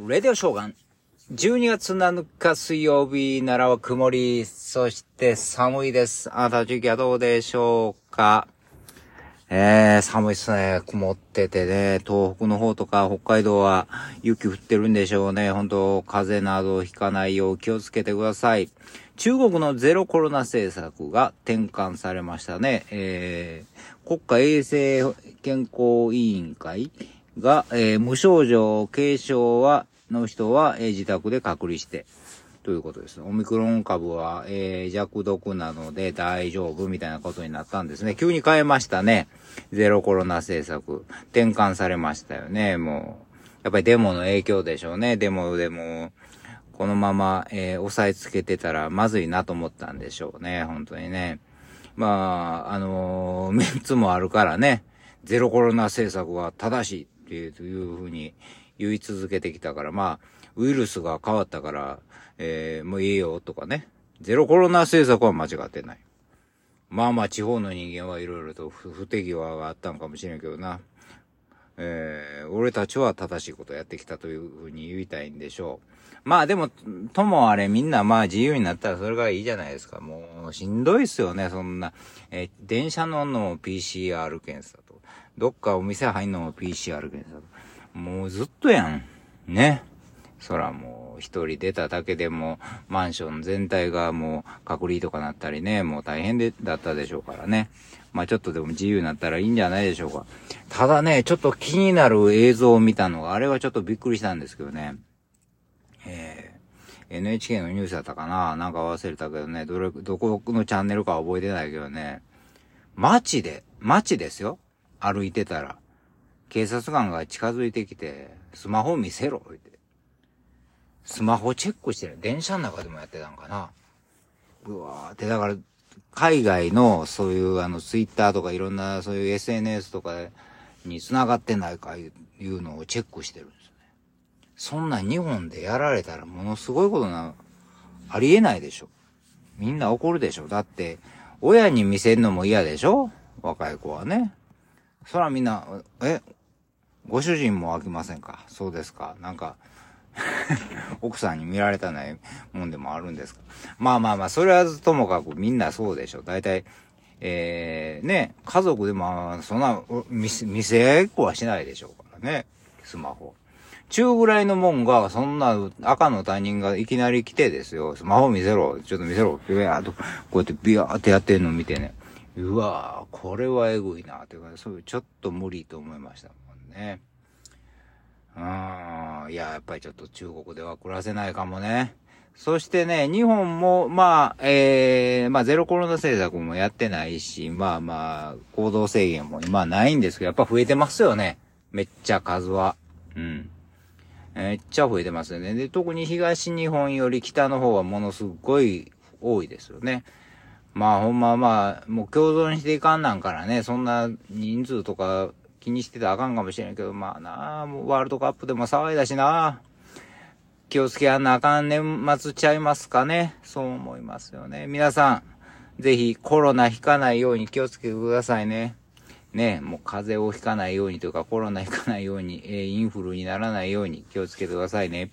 レディオショーガン。12月7日水曜日、奈良は曇り、そして寒いです。あなたの地域はどうでしょうか？えー、寒いっすね。曇っててね、東北の方とか北海道は雪降ってるんでしょうね。本当風邪などひかないよう気をつけてください。中国のゼロコロナ政策が転換されましたね。えー、国家衛生健康委員会が、えー無症状、軽症は、の人は、えー自宅で隔離して、ということです。オミクロン株は、えー弱毒なので大丈夫みたいなことになったんですね。急に変えましたね。ゼロコロナ政策。転換されましたよね、もう。やっぱりデモの影響でしょうね。デモでも、このまま、えー押さえつけてたらまずいなと思ったんでしょうね。本当にね。まあ、あのー メンツもあるからね。ゼロコロナ政策は正しいっていうふうに言い続けてきたから、まあ、ウイルスが変わったから、えーもういいよとかね。ゼロコロナ政策は間違ってない。まあまあ地方の人間はいろいろと不手際があったんかもしれんけどな。えー俺たちは正しいことをやってきたというふうに言いたいんでしょう。まあでも、ともあれみんなまあ自由になったらそれがいいじゃないですか。もうしんどいっすよね、そんな。えー電車乗んの PCR 検査。どっかお店入んのも PCR 検査。もうずっとやん。ね。そらもう一人出ただけでもマンション全体がもう隔離とかなったりね、もう大変で、だったでしょうからね。まあちょっとでも自由になったらいいんじゃないでしょうか。ただね、ちょっと気になる映像を見たのが、あれはちょっとびっくりしたんですけどね。えー、NHK のニュースだったかな？なんか忘れたけどね、どれ、どこのチャンネルか覚えてないけどね。街で、街ですよ。歩いてたら。警察官が近づいてきて、スマホ見せろ、言って。スマホチェックしてる。電車の中でもやってたんかな。うわーって、だから、海外のそういうあの、ツイッターとかいろんなそういう SNS とかに繋がってないかいうのをチェックしてるんですよね。そんな日本でやられたらものすごいことな、ありえないでしょ。みんな怒るでしょ。だって、親に見せるのも嫌でしょ若い子はね。そらみんな、え、ご主人も飽きませんか？そうですかなんか、奥さんに見られたないもんでもあるんですか？まあまあまあ、それはともかくみんなそうでしょ。大体、えー、ね、家族でも、そんな、見せ、見せっこはしないでしょうからね。スマホ。中ぐらいのもんが、そんな赤の他人がいきなり来てですよ。スマホ見せろ。ちょっと見せろ。ビヤーと、こうやってビヤーってやってんの見てね。うわーこれはエグいな。っていうか、そういう、ちょっと無理と思いましたもんね。うーん。いや、やっぱりちょっと中国では暮らせないかもね。そしてね、日本も、まあ、えー、まあ、ゼロコロナ政策もやってないし、まあまあ、行動制限も今ないんですけど、やっぱ増えてますよね。めっちゃ数は。うん。めっちゃ増えてますよね。で、特に東日本より北の方はものすごい多いですよね。まあほんままあ、もう共存していかんなんからね、そんな人数とか気にしてたらあかんかもしれんけど、まあなあ、もうワールドカップでも騒いだしな気をつけやんなあかん年末ちゃいますかね。そう思いますよね。皆さん、ぜひコロナひかないように気をつけてくださいね。ね、もう風邪をひかないようにというかコロナひかないように、えーインフルにならないように気をつけてくださいね。